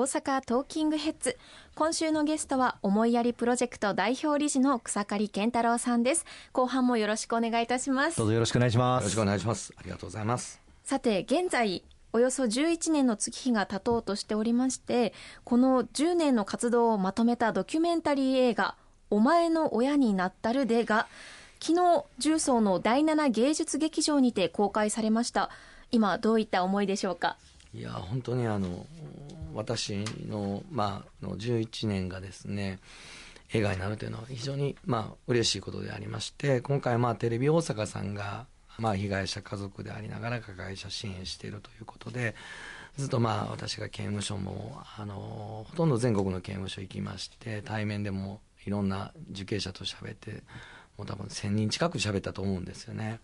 大阪トーキングヘッズ。今週のゲストは思いやりプロジェクト代表理事の草刈健太郎さんです。後半もよろしくお願いいたします。どうぞよろしくお願いします。よろしくお願いします。ありがとうございます。さて現在およそ11年の月日が経とうとしておりましてこの10年の活動をまとめたドキュメンタリー映画「お前の親になったるで」が昨日重曹の第7芸術劇場にて公開されました。今どういった思いでしょうか？いや本当にあの私の,、まあの11年がですね映画になるというのは非常にまあ嬉しいことでありまして今回まあテレビ大阪さんがまあ被害者家族でありながら加害者支援しているということでずっとまあ私が刑務所もあのほとんど全国の刑務所行きまして対面でもいろんな受刑者と喋ってもう多分1,000人近く喋ったと思うんですよね。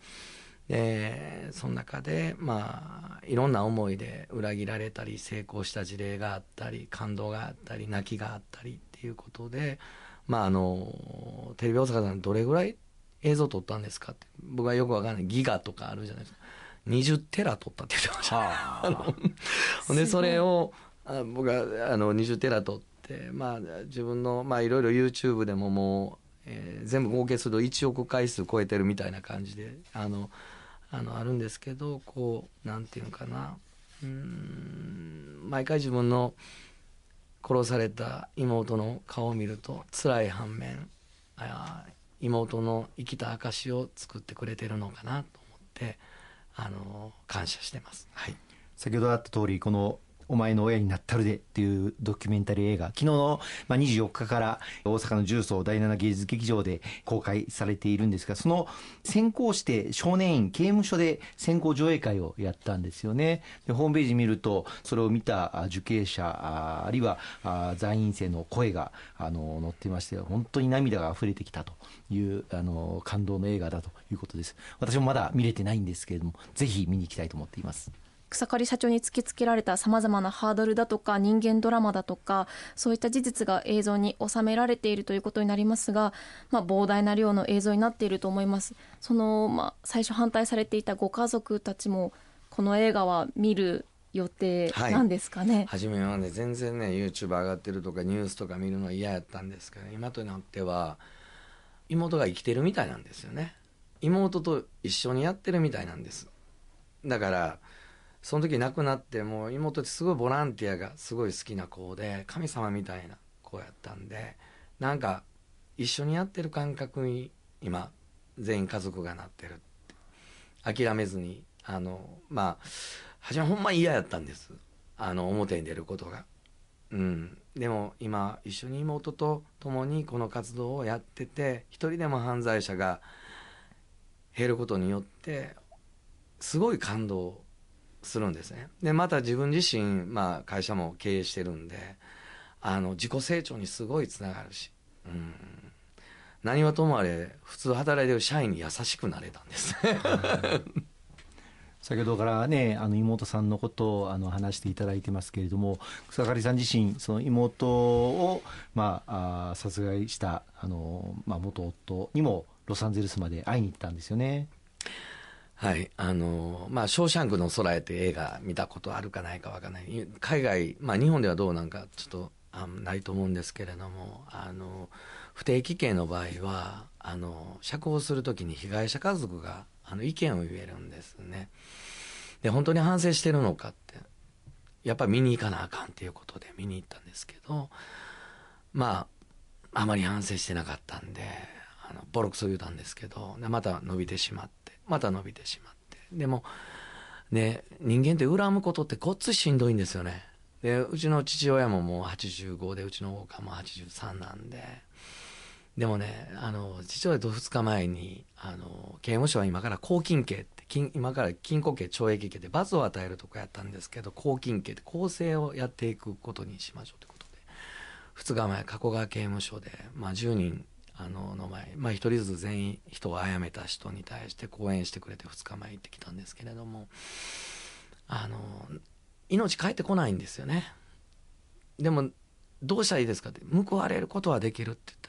でその中でまあいろんな思いで裏切られたり成功した事例があったり感動があったり泣きがあったりっていうことでまああのテレビ大阪さんどれぐらい映像撮ったんですかって。僕はよくわかんない。ギガとかあるじゃないですか。20テラ撮ったって言ってました、はあ、でそれをあ僕はあの20テラ撮ってまあ自分のまあいろいろ YouTube でももう、えー、全部合計すると1億回数超えてるみたいな感じであのあのあるんですけどこうなんていうのかな。うん毎回自分の殺された妹の顔を見ると辛い反面あ妹の生きた証を作ってくれてるのかなと思ってあの感謝してます、はい、先ほどあった通りこのお前の親になったるでっていうドキュメンタリー映画、昨日の、まあ、24日から大阪の重曹第7芸術劇場で公開されているんですが、その先行して少年院刑務所で先行上映会をやったんですよね。で、ホームページ見ると、それを見た受刑者、あるいは在院生の声が、あの、載ってまして、本当に涙が溢れてきたという、あの、感動の映画だということです。私もまだ見れてないんですけれども、ぜひ見に行きたいと思っています。草刈社長に突きつけられたさまざまなハードルだとか人間ドラマだとかそういった事実が映像に収められているということになりますが、まあ、膨大な量の映像になっていると思います。その、まあ、最初反対されていたご家族たちもこの映画は見る予定なんですかね、はい、初めはね全然ね YouTube 上がってるとかニュースとか見るの嫌やったんですけど今となっては妹が生きてるみたいなんですよね。妹と一緒にやってるみたいなんです。だからその時亡くなってもう妹ってすごいボランティアがすごい好きな子で神様みたいな子やったんでなんか一緒にやってる感覚に今全員家族がなってるって。諦めずにあのまあ初めほんま嫌やったんです。あの表に出ることが。うん、でも今一緒に妹と共にこの活動をやってて一人でも犯罪者が減ることによってすごい感動するんですね。で、また自分自身、まあ、会社も経営してるんで、あの、自己成長にすごいつながるし、うん。何はともあれ、普通働いてる社員に優しくなれたんです。先ほどからね、あの妹さんのことをあの話していただいてますけれども、草刈さん自身、その妹を、まあ、あ殺害したあの、まあ、元夫にもロサンゼルスまで会いに行ったんですよね。はい。あの、まあ、ショーシャンクの空へって映画見たことあるかないかわかんない。海外、まあ、日本ではどうなんかちょっとあないと思うんですけれども、あの、不定期刑の場合は、あの、釈放するときに被害者家族が、あの、意見を言えるんですね。で、本当に反省してるのかって、やっぱり見に行かなあかんっていうことで見に行ったんですけど、まあ、あまり反省してなかったんで、あの、ボロクソ言うたんですけど、また伸びてしまって、また伸びてしまって。でもね人間って恨むことってごっつしんどいんですよね。でうちの父親ももう85でうちのおかも83なんで。でもねあの父親と2日前にあの刑務所は今から拘禁刑って今から禁錮刑懲役刑で罰を与えるとこやったんですけど拘禁刑で更生をやっていくことにしましょうということで。2日前加古川刑務所で、まあ、10人あのの前まあ一人ずつ全員人を殺めた人に対して講演してくれて2日前行ってきたんですけれどもあの命帰ってこないんですよね。でもどうしたらいいですかって報われることはできるって言って。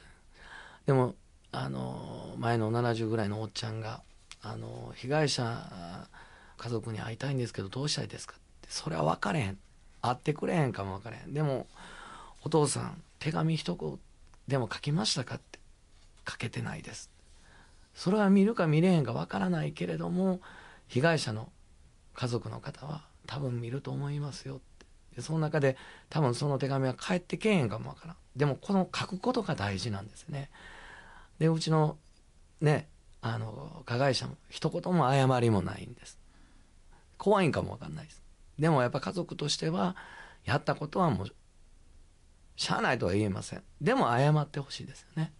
でもあの前の70ぐらいのおっちゃんがあの被害者家族に会いたいんですけどどうしたらいいですかってそれは分かれへん。会ってくれへんかも分からへん。でもお父さん手紙一言でも書きましたかって。書けてないです。それは見るか見れへんか分からないけれども被害者の家族の方は多分見ると思いますよって。でその中で多分その手紙は返ってけえへんかも分からん。でもこの書くことが大事なんですね。でうちのねあの加害者も一言も謝りもないんです。怖いんかも分かんないです。でもやっぱ家族としてはやったことはもうしゃあないとは言えません。でも謝ってほしいですよね。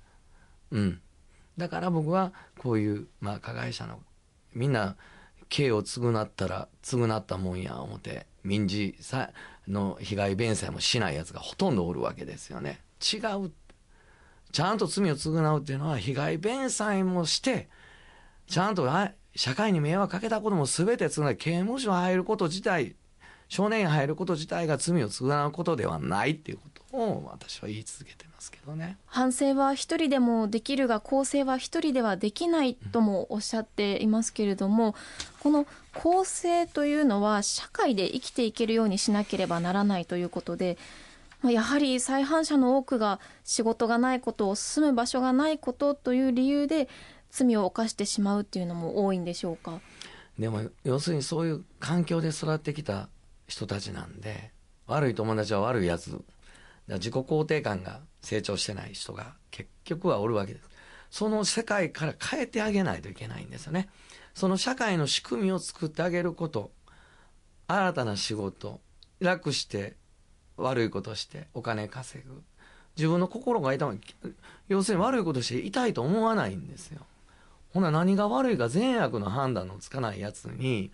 うん。だから僕はこういう、まあ、加害者のみんな刑を償ったら償ったもんや思って民事さの被害弁済もしないやつがほとんどおるわけですよね。違う。ちゃんと罪を償うっていうのは被害弁済もしてちゃんと社会に迷惑かけたことも全て償い刑務所入ること自体少年院入ること自体が罪を償うことではないっていうことを私は言い続けてますけどね。反省は一人でもできるが更生は一人ではできないともおっしゃっていますけれども、この更生というのは社会で生きていけるようにしなければならないということでやはり再犯者の多くが仕事がないことを住む場所がないことという理由で罪を犯してしまうっていうのも多いんでしょうか？でも要するにそういう環境で育ってきた人たちなんで悪い友達は悪いやつ自己肯定感が成長してない人が結局はおるわけです。その世界から変えてあげないといけないんですよね。その社会の仕組みを作ってあげること。新たな仕事。楽して悪いことしてお金稼ぐ。自分の心が痛む。要するに悪いことして痛いと思わないんですよ。ほな何が悪いか善悪の判断のつかないやつに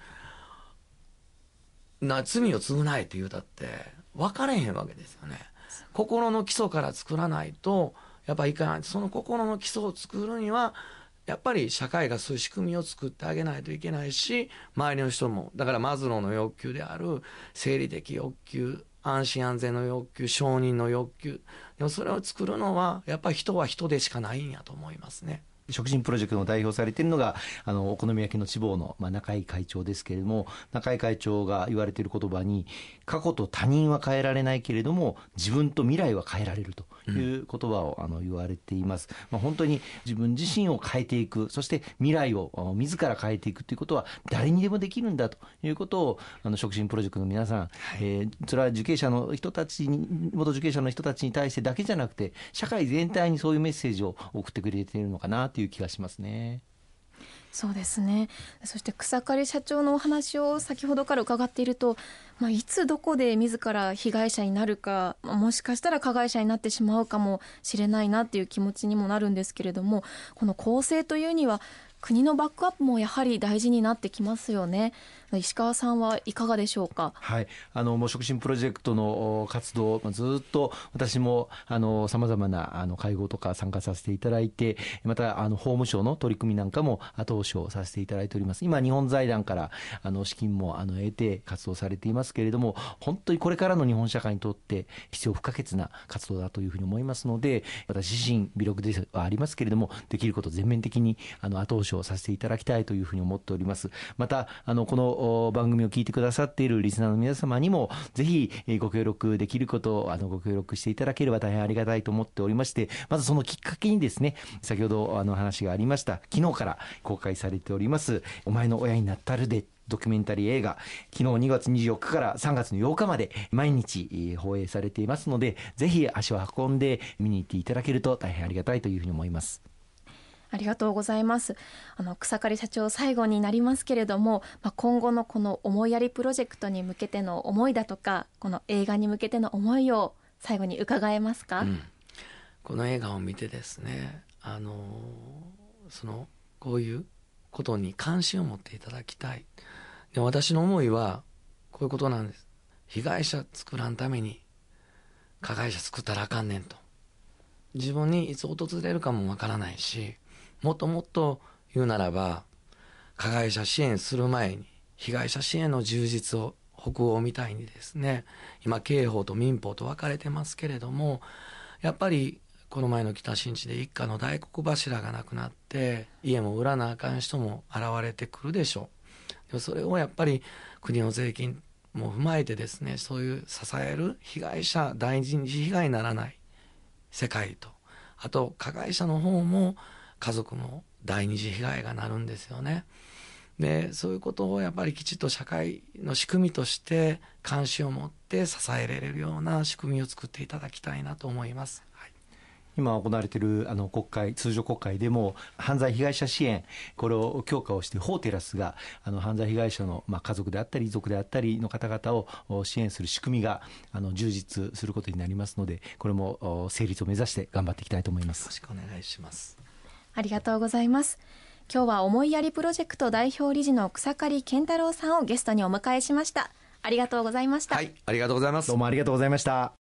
な罪を償えって言うたって分かれへんわけですよね。心の基礎から作らないとやっぱいかないその心の基礎を作るにはやっぱり社会がそういう仕組みを作ってあげないといけないし周りの人もだからマズローの欲求である生理的欲求安心安全の欲求承認の欲求でもそれを作るのはやっぱり人は人でしかないんやと思いますね。食人プロジェクトの代表されているのが、あの、お好み焼きの地方の、まあ、中井会長ですけれども、中井会長が言われている言葉に、過去と他人は変えられないけれども、自分と未来は変えられるという言葉を、あの、言われています。まあ、本当に自分自身を変えていく、そして未来を自ら変えていくということは、誰にでもできるんだということを、あの、食人プロジェクトの皆さん、はい、えー、それは受刑者の人たちに、元受刑者の人たちに対してだけじゃなくて、社会全体にそういうメッセージを送ってくれているのかなという気がしますね。そうですねそして草刈社長のお話を先ほどから伺っていると、まあ、いつどこで自ら被害者になるかもしかしたら加害者になってしまうかもしれないなっていう気持ちにもなるんですけれどもこの公正というには国のバックアップもやはり大事になってきますよね。石川さんはいかがでしょうか？はい、あのもう促進プロジェクトの活動ずっと私もあのさまざまなあの会合とか参加させていただいて、またあの法務省の取り組みなんかも後押しをさせていただいております。今日本財団からあの資金もあの得て活動されていますますけれども、本当にこれからの日本社会にとって必要不可欠な活動だというふうに思いますので、私自身微力ではありますけれども、できること全面的にあの後押しをさせていただきたいというふうに思っております。またあのこの番組を聞いてくださっているリスナーの皆様にもぜひご協力できることをあのご協力していただければ大変ありがたいと思っておりましてまずそのきっかけにですね先ほどあの話がありました昨日から公開されております「お前の親になったるで」ドキュメンタリー映画、昨日2月24日から3月の8日まで毎日放映されていますので、ぜひ足を運んで見に行っていただけると大変ありがたいというふうに思います。ありがとうございます。あの草刈社長最後になりますけれども、まあ、今後のこの思いやりプロジェクトに向けての思いだとか、この映画に向けての思いを最後に伺えますか？うん、この映画を見てですね、あのそのこういうことに関心を持っていただきたい。で私の思いはこういうことなんです。被害者作らんために加害者作ったらあかんねんと。自分にいつ訪れるかもわからないし、もっともっと言うならば加害者支援する前に被害者支援の充実を北欧みたいにですね今刑法と民法と分かれてますけれどもやっぱりこの前の北新地で一家の大黒柱が亡くなって家も売らなあかん人も現れてくるでしょうでもそれをやっぱり国の税金も踏まえてですねそういう支える被害者第二次被害にならない世界とあと加害者の方も家族も第二次被害がなるんですよね。でそういうことをやっぱりきちっと社会の仕組みとして関心を持って支えられるような仕組みを作っていただきたいなと思います。今行われているあの国会、通常国会でも犯罪被害者支援、これを強化をして、法テラスがあの犯罪被害者の、まあ、家族であったり、遺族であったりの方々を支援する仕組みがあの充実することになりますので、これも成立を目指して頑張っていきたいと思います。よろしくお願いします。ありがとうございます。今日は思いやりプロジェクト代表理事の草刈健太郎さんをゲストにお迎えしました。ありがとうございました。はい、ありがとうございます。どうもありがとうございました。